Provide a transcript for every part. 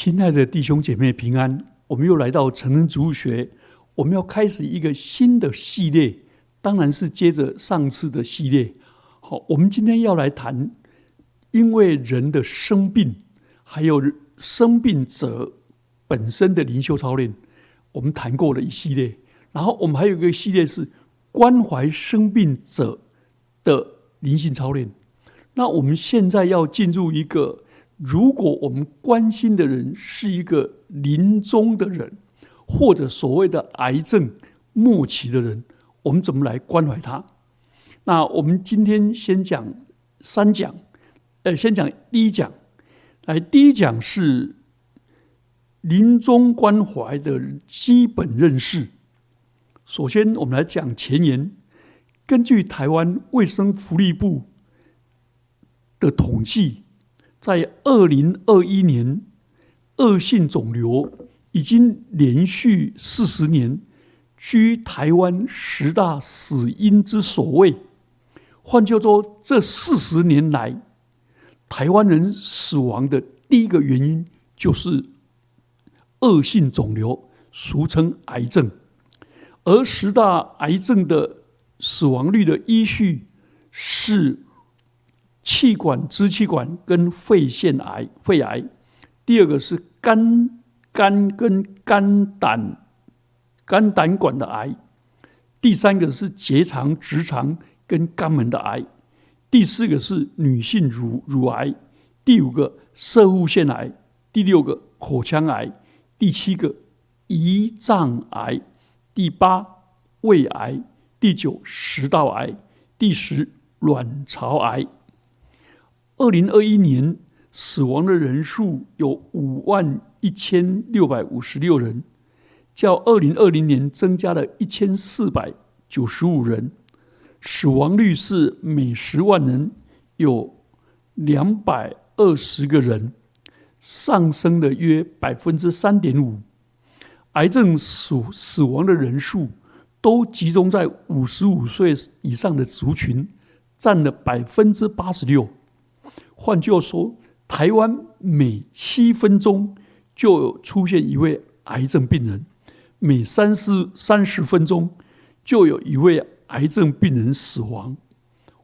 亲爱的弟兄姐妹平安，我们又来到成人植物学，我们要开始一个新的系列，当然是接着上次的系列。好，我们今天要来谈，因为人的生病，还有生病者本身的灵修操练，我们谈过了一系列。然后我们还有一个系列是关怀生病者的灵性操练。那我们现在要进入一个。如果我们关心的人是一个临终的人，或者所谓的癌症末期的人，我们怎么来关怀他？那我们今天先讲三讲，呃，先讲第一讲。来，第一讲是临终关怀的基本认识。首先，我们来讲前言。根据台湾卫生福利部的统计。在二零二一年，恶性肿瘤已经连续四十年居台湾十大死因之首位。换句话说，这四十年来，台湾人死亡的第一个原因就是恶性肿瘤，俗称癌症。而十大癌症的死亡率的依序是。气管、支气管跟肺腺癌、肺癌；第二个是肝、肝跟肝胆、肝胆管的癌；第三个是结肠、直肠跟肛门的癌；第四个是女性乳乳癌；第五个射物腺癌；第六个口腔癌；第七个胰脏癌；第八胃癌；第九食道癌；第十卵巢癌。二零二一年死亡的人数有五万一千六百五十六人，较二零二零年增加了一千四百九十五人，死亡率是每十万人有两百二十个人，上升了约百分之三点五。癌症死死亡的人数都集中在五十五岁以上的族群，占了百分之八十六。换句话说，台湾每七分钟就有出现一位癌症病人，每三十三十分钟就有一位癌症病人死亡。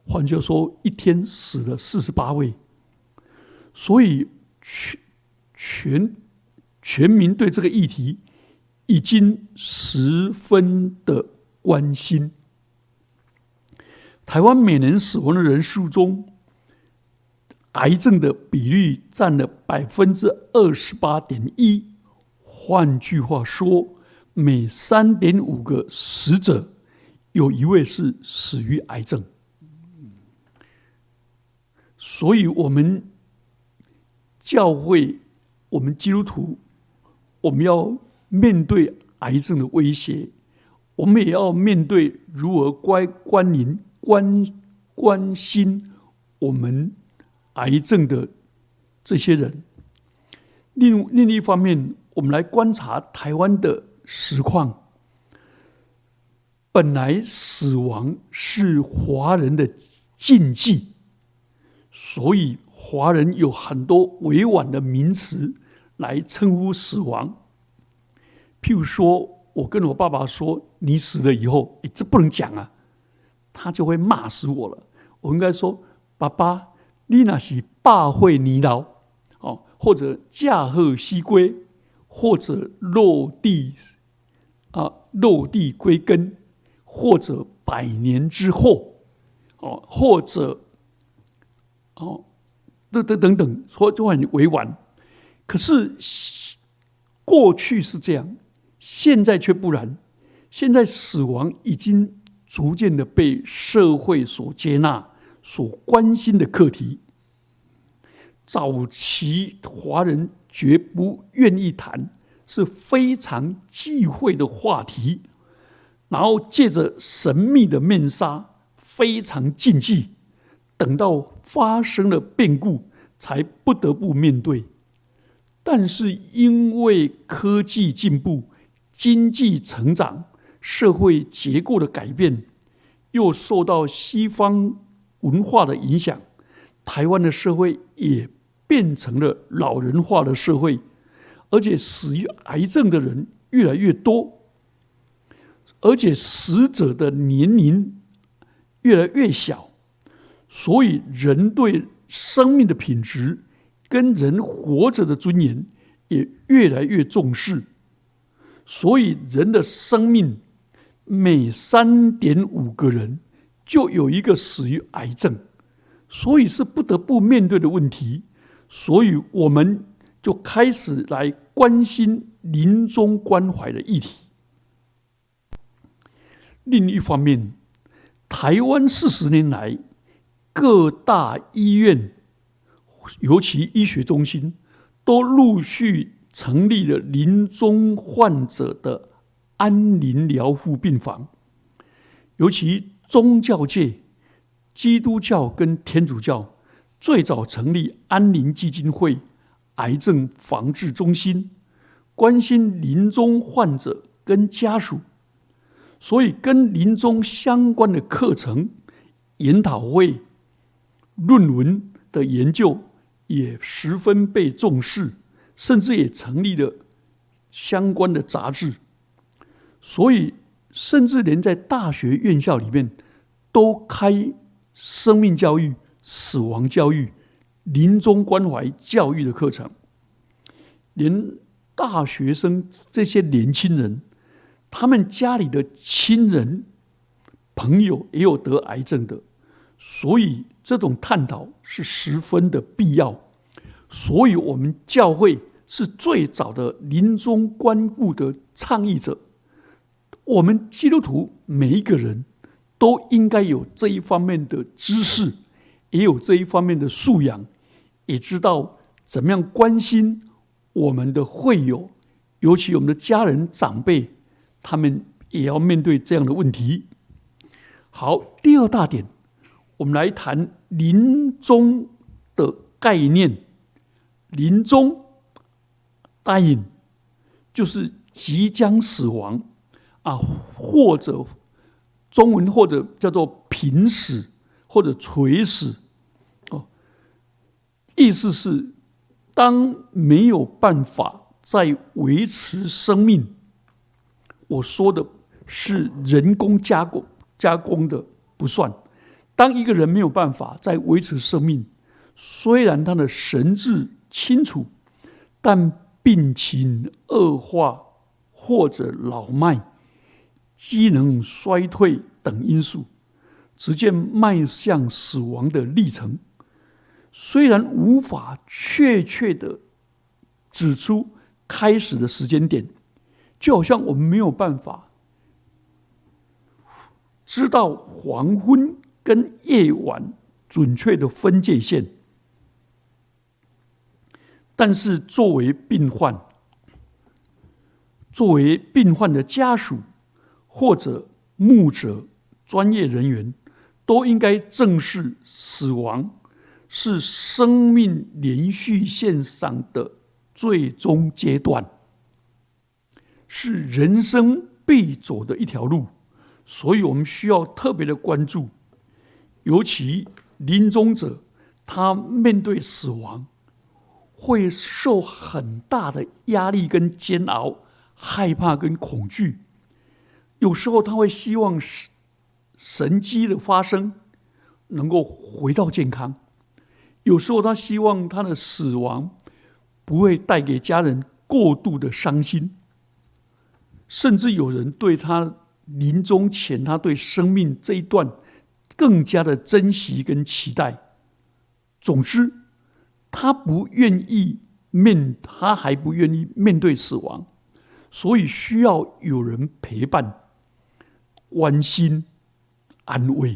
换句话说，一天死了四十八位。所以全全全民对这个议题已经十分的关心。台湾每年死亡的人数中，癌症的比率占了百分之二十八点一，换句话说，每三点五个死者有一位是死于癌症。所以，我们教会，我们基督徒，我们要面对癌症的威胁，我们也要面对如何关关临关关心我们。癌症的这些人，另另一方面，我们来观察台湾的实况。本来死亡是华人的禁忌，所以华人有很多委婉的名词来称呼死亡。譬如说，我跟我爸爸说：“你死了以后，这不能讲啊，他就会骂死我了。”我应该说：“爸爸。”你那是霸会泥劳哦，或者驾鹤西归，或者落地啊落地归根，或者百年之后哦，或者哦等等等等，说就很委婉。可是过去是这样，现在却不然。现在死亡已经逐渐的被社会所接纳。所关心的课题，早期华人绝不愿意谈，是非常忌讳的话题。然后借着神秘的面纱，非常禁忌，等到发生了变故，才不得不面对。但是因为科技进步、经济成长、社会结构的改变，又受到西方。文化的影响，台湾的社会也变成了老人化的社会。而且死于癌症的人越来越多，而且死者的年龄越来越小，所以人对生命的品质跟人活着的尊严也越来越重视。所以人的生命每三点五个人就有一个死于癌症，所以是不得不面对的问题。所以我们就开始来关心临终关怀的议题。另一方面，台湾四十年来各大医院，尤其医学中心，都陆续。成立了临终患者的安宁疗护病房，尤其宗教界，基督教跟天主教最早成立安宁基金会、癌症防治中心，关心临终患者跟家属，所以跟临终相关的课程、研讨会、论文的研究也十分被重视。甚至也成立了相关的杂志，所以甚至连在大学院校里面都开生命教育、死亡教育、临终关怀教育的课程。连大学生这些年轻人，他们家里的亲人、朋友也有得癌症的，所以这种探讨是十分的必要。所以，我们教会是最早的临终关顾的倡议者。我们基督徒每一个人都应该有这一方面的知识，也有这一方面的素养，也知道怎么样关心我们的会友，尤其我们的家人长辈，他们也要面对这样的问题。好，第二大点，我们来谈临终的概念。临终答应就是即将死亡啊，或者中文或者叫做濒死或者垂死哦，意思是当没有办法再维持生命，我说的是人工加工加工的不算，当一个人没有办法再维持生命，虽然他的神智。清楚，但病情恶化或者老迈、机能衰退等因素，逐渐迈向死亡的历程。虽然无法确切的指出开始的时间点，就好像我们没有办法知道黄昏跟夜晚准确的分界线。但是，作为病患，作为病患的家属或者牧者、专业人员，都应该正视死亡是生命连续线上的最终阶段，是人生必走的一条路，所以我们需要特别的关注，尤其临终者，他面对死亡。会受很大的压力跟煎熬，害怕跟恐惧。有时候他会希望神神机的发生，能够回到健康；有时候他希望他的死亡不会带给家人过度的伤心。甚至有人对他临终前，他对生命这一段更加的珍惜跟期待。总之。他不愿意面，他还不愿意面对死亡，所以需要有人陪伴、关心、安慰。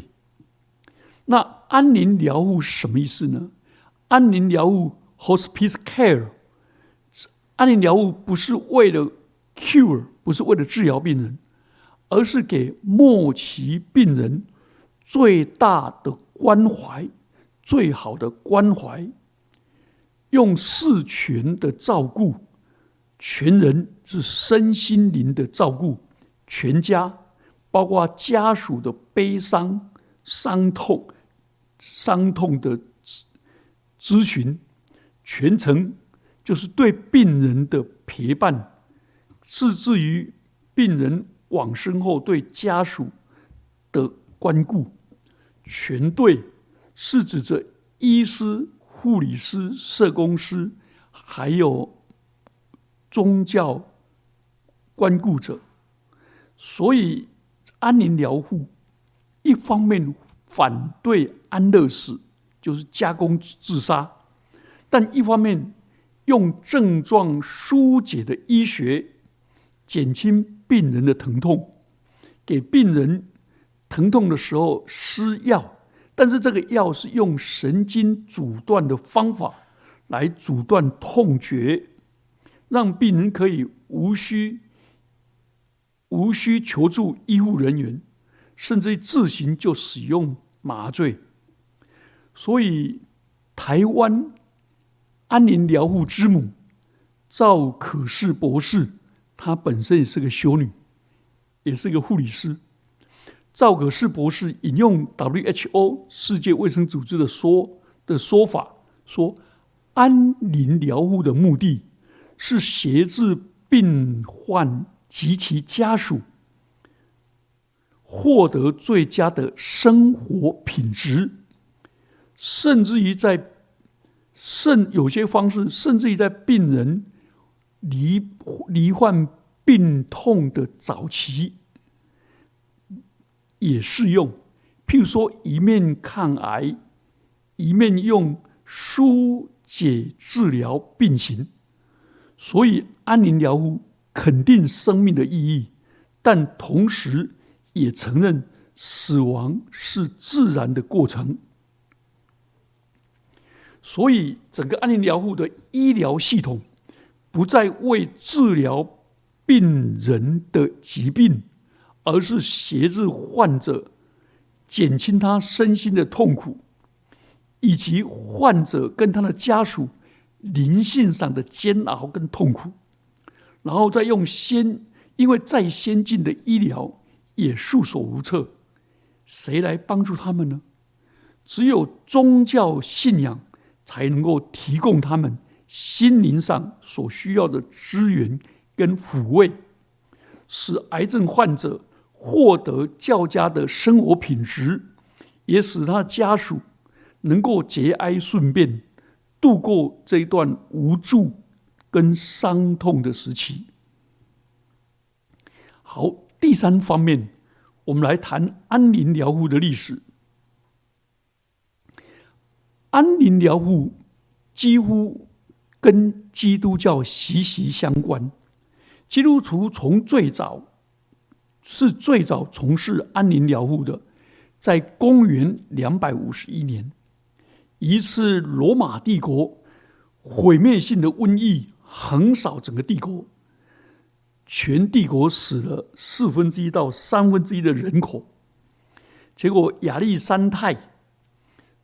那安宁疗护什么意思呢？安宁疗护 （hospice care），安宁疗护不是为了 cure，不是为了治疗病人，而是给末期病人最大的关怀、最好的关怀。用事全的照顾，全人是身心灵的照顾，全家包括家属的悲伤、伤痛、伤痛的咨询，全程就是对病人的陪伴，甚至于病人往生后对家属的关顾。全队是指着医师、护理师、社工师，还有宗教关顾者。所以，安宁疗护一方面反对安乐死，就是加工自杀；但一方面用症状疏解的医学减轻病人的疼痛，给病人。疼痛的时候施药，但是这个药是用神经阻断的方法来阻断痛觉，让病人可以无需无需求助医护人员，甚至自行就使用麻醉。所以，台湾安宁疗护之母赵可士博士，她本身也是个修女，也是个护理师。赵可士博士引用 WHO 世界卫生组织的说的说法说，安宁疗护的目的是协助病患及其家属获得最佳的生活品质，甚至于在甚有些方式，甚至于在病人罹罹患病痛的早期。也适用，譬如说，一面抗癌，一面用疏解治疗病情。所以，安宁疗护肯定生命的意义，但同时也承认死亡是自然的过程。所以，整个安宁疗护的医疗系统不再为治疗病人的疾病。而是协助患者减轻他身心的痛苦，以及患者跟他的家属灵性上的煎熬跟痛苦，然后再用先，因为再先进的医疗也束手无策，谁来帮助他们呢？只有宗教信仰才能够提供他们心灵上所需要的资源跟抚慰，使癌症患者。获得较佳的生活品质，也使他家属能够节哀顺变，度过这一段无助跟伤痛的时期。好，第三方面，我们来谈安宁疗护的历史。安宁疗护几乎跟基督教息息相关，基督徒从最早。是最早从事安宁疗护的，在公元两百五十一年，一次罗马帝国毁灭性的瘟疫横扫整个帝国，全帝国死了四分之一到三分之一的人口。结果亚历山泰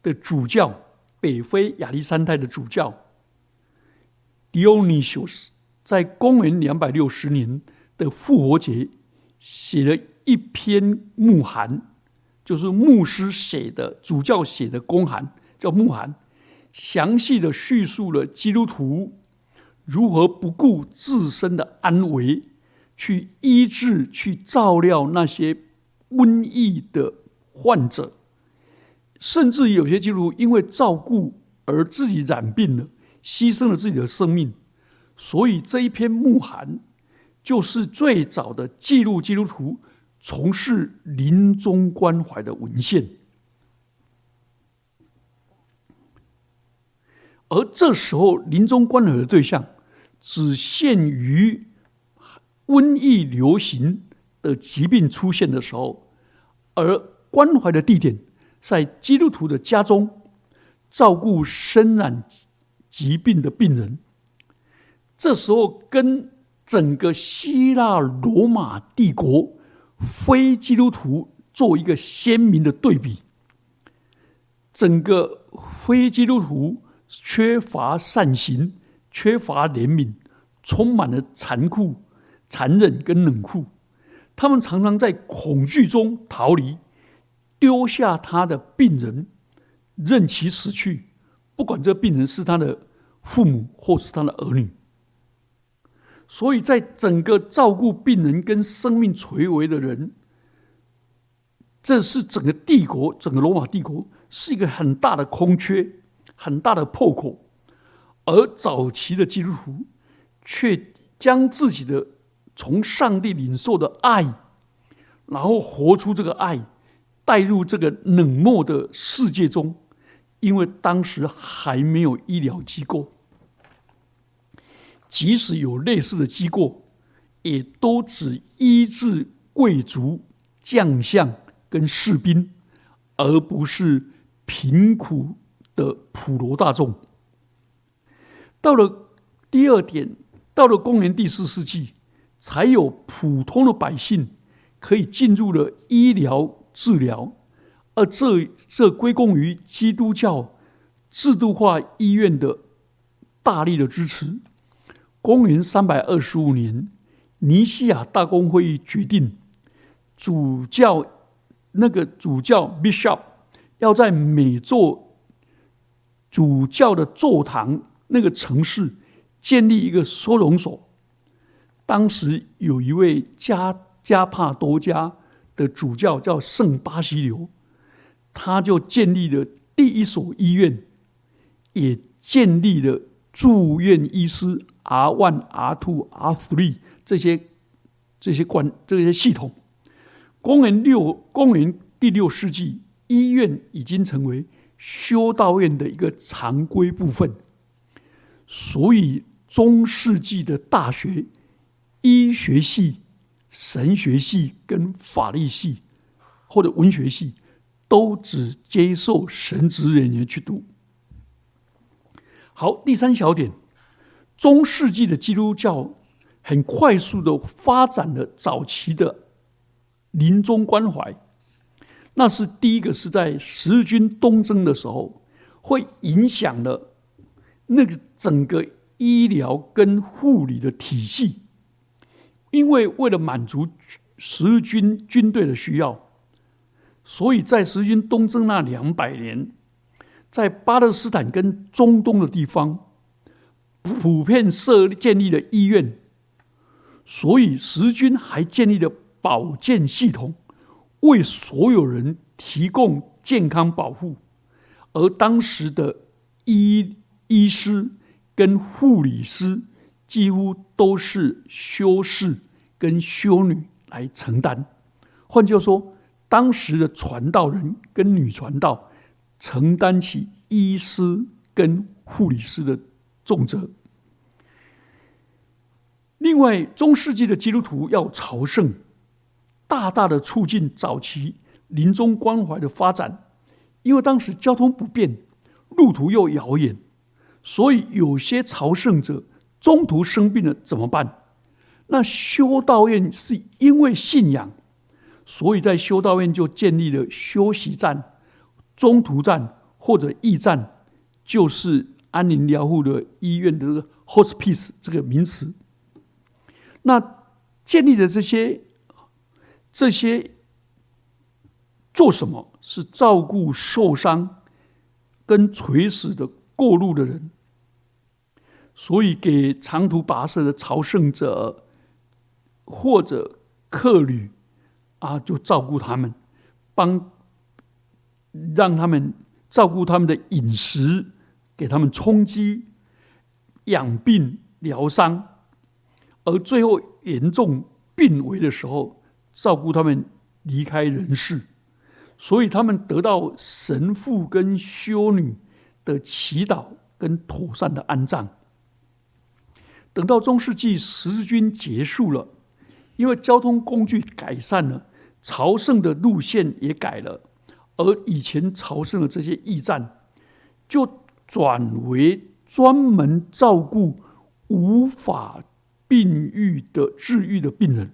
的主教，北非亚历山泰的主教 Dionysius，在公元两百六十年的复活节。写了一篇牧函，就是牧师写的、主教写的公函，叫牧函，详细的叙述了基督徒如何不顾自身的安危，去医治、去照料那些瘟疫的患者，甚至有些基督徒因为照顾而自己染病了，牺牲了自己的生命。所以这一篇牧函。就是最早的记录基督徒从事临终关怀的文献，而这时候临终关怀的对象只限于瘟疫流行的疾病出现的时候，而关怀的地点在基督徒的家中，照顾身染疾病的病人。这时候跟整个希腊罗马帝国非基督徒做一个鲜明的对比，整个非基督徒缺乏善行，缺乏怜悯，充满了残酷、残忍跟冷酷。他们常常在恐惧中逃离，丢下他的病人，任其死去。不管这病人是他的父母或是他的儿女。所以在整个照顾病人跟生命垂危的人，这是整个帝国，整个罗马帝国是一个很大的空缺，很大的破口。而早期的基督徒却将自己的从上帝领受的爱，然后活出这个爱，带入这个冷漠的世界中，因为当时还没有医疗机构。即使有类似的机构，也都只医治贵族、将相跟士兵，而不是贫苦的普罗大众。到了第二点，到了公元第四世纪，才有普通的百姓可以进入了医疗治疗，而这这归功于基督教制度化医院的大力的支持。公元三百二十五年，尼西亚大公会议决定，主教那个主教 bishop 要在每座主教的座堂那个城市建立一个收容所。当时有一位加加帕多加的主教叫圣巴西流，他就建立了第一所医院，也建立了住院医师。R one、R two、R three 这些这些关这些系统，公元六公元第六世纪，医院已经成为修道院的一个常规部分。所以中世纪的大学、医学系、神学系跟法律系或者文学系，都只接受神职人员去读。好，第三小点。中世纪的基督教很快速的发展了早期的临终关怀，那是第一个是在十军东征的时候，会影响了那个整个医疗跟护理的体系，因为为了满足十军军队的需要，所以在十军东征那两百年，在巴勒斯坦跟中东的地方。普遍设建立了医院，所以时军还建立了保健系统，为所有人提供健康保护。而当时的医医师跟护理师几乎都是修士跟修女来承担。换句话说，当时的传道人跟女传道承担起医师跟护理师的重责。另外，中世纪的基督徒要朝圣，大大的促进早期临终关怀的发展。因为当时交通不便，路途又遥远，所以有些朝圣者中途生病了怎么办？那修道院是因为信仰，所以在修道院就建立了休息站、中途站或者驿站，就是安宁疗护的医院的 hospice 这个名词。那建立的这些这些做什么？是照顾受伤跟垂死的过路的人，所以给长途跋涉的朝圣者或者客旅啊，就照顾他们，帮让他们照顾他们的饮食，给他们充饥、养病、疗伤。而最后严重病危的时候，照顾他们离开人世，所以他们得到神父跟修女的祈祷跟妥善的安葬。等到中世纪十字军结束了，因为交通工具改善了，朝圣的路线也改了，而以前朝圣的这些驿站，就转为专门照顾无法。病愈的治愈的病人。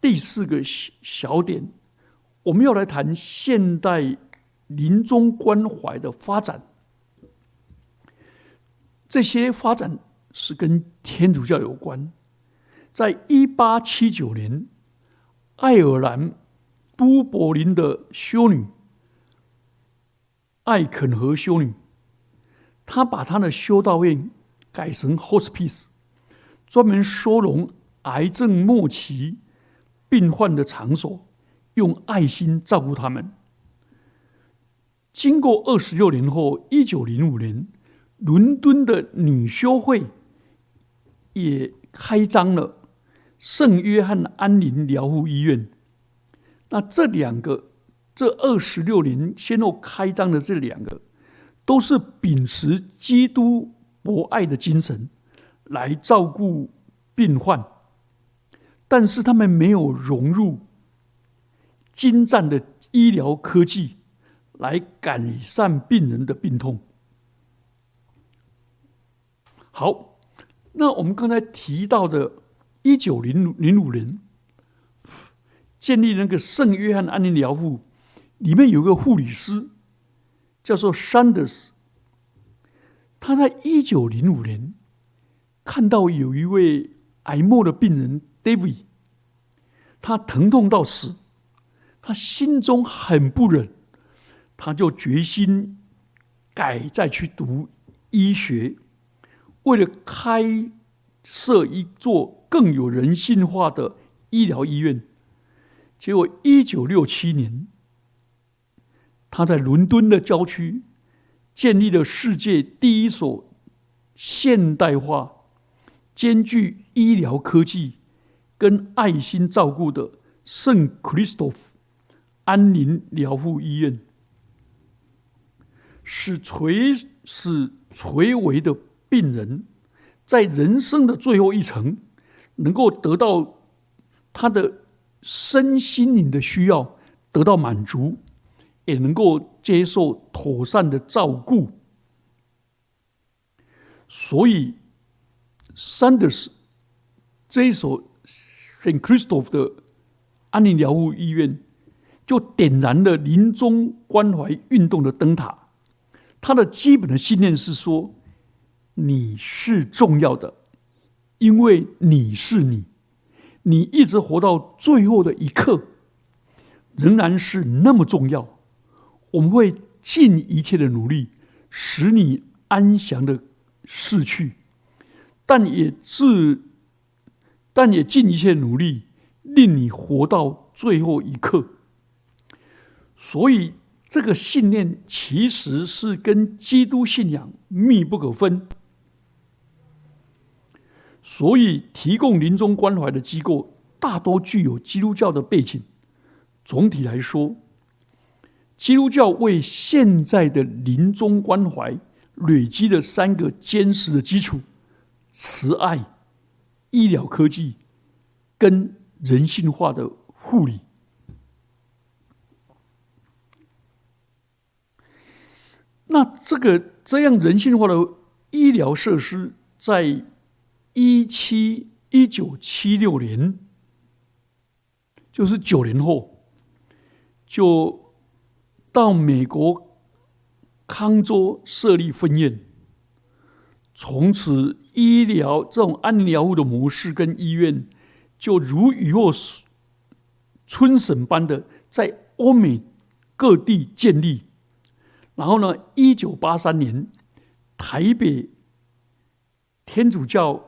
第四个小点，我们要来谈现代临终关怀的发展。这些发展是跟天主教有关。在一八七九年，爱尔兰都柏林的修女艾肯和修女，她把她的修道院改成 hospice，专门收容癌症末期病患的场所，用爱心照顾他们。经过二十六年后，一九零五年，伦敦的女修会也开张了圣约翰安宁疗护医院。那这两个，这二十六年先后开张的这两个，都是秉持基督博爱的精神来照顾病患，但是他们没有融入精湛的医疗科技来改善病人的病痛。好，那我们刚才提到的，一九零零五年。建立那个圣约翰安宁疗护，里面有个护理师，叫做 Sanders。他在一九零五年看到有一位癌末的病人 David，他疼痛到死，他心中很不忍，他就决心改再去读医学，为了开设一座更有人性化的医疗医院。结果，一九六七年，他在伦敦的郊区建立了世界第一所现代化、兼具医疗科技跟爱心照顾的圣 Christoph 安宁疗护医院，使垂使垂危的病人在人生的最后一程能够得到他的。身心灵的需要得到满足，也能够接受妥善的照顾。所以，Sanders 这一所 Saint Christoph 的安宁疗护医院，就点燃了临终关怀运动的灯塔。他的基本的信念是说：你是重要的，因为你是你。你一直活到最后的一刻，仍然是那么重要。我们会尽一切的努力，使你安详的逝去，但也是，但也尽一切努力，令你活到最后一刻。所以，这个信念其实是跟基督信仰密不可分。所以，提供临终关怀的机构大多具有基督教的背景。总体来说，基督教为现在的临终关怀累积了三个坚实的基础：慈爱、医疗科技跟人性化的护理。那这个这样人性化的医疗设施在。一七一九七六年，就是九年后，就到美国康州设立分院。从此，医疗这种安疗护的模式跟医院，就如雨后春笋般的在欧美各地建立。然后呢，一九八三年，台北天主教。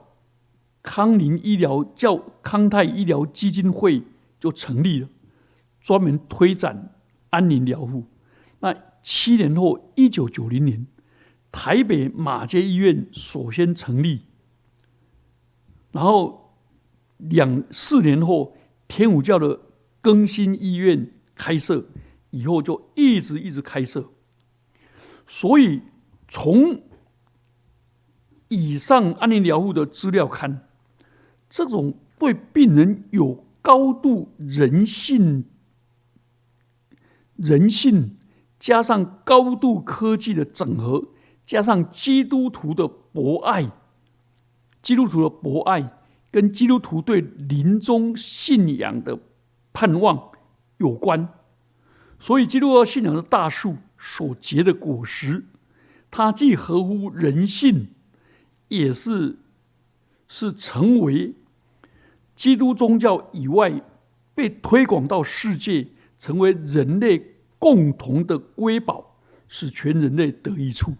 康宁医疗叫康泰医疗基金会就成立了，专门推展安宁疗护。那七年后，一九九零年，台北马街医院首先成立，然后两四年后，天主教的更新医院开设，以后就一直一直开设。所以从以上安宁疗护的资料看。这种对病人有高度人性、人性加上高度科技的整合，加上基督徒的博爱，基督徒的博爱跟基督徒对临终信仰的盼望有关，所以基督教信仰的大树所结的果实，它既合乎人性，也是是成为。基督宗教以外，被推广到世界，成为人类共同的瑰宝，使全人类得益处。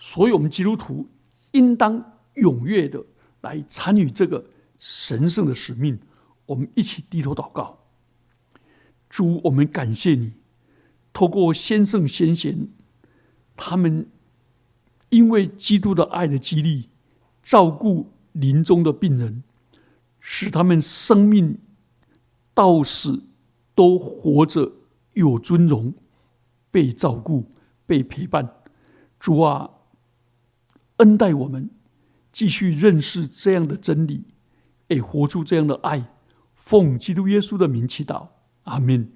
所以我们基督徒应当踊跃的来参与这个神圣的使命。我们一起低头祷告，主，我们感谢你，透过先圣先贤，他们因为基督的爱的激励，照顾临终的病人，使他们生命到死都活着有尊荣，被照顾、被陪伴。主啊！恩待我们，继续认识这样的真理，也活出这样的爱。奉基督耶稣的名祈祷，阿门。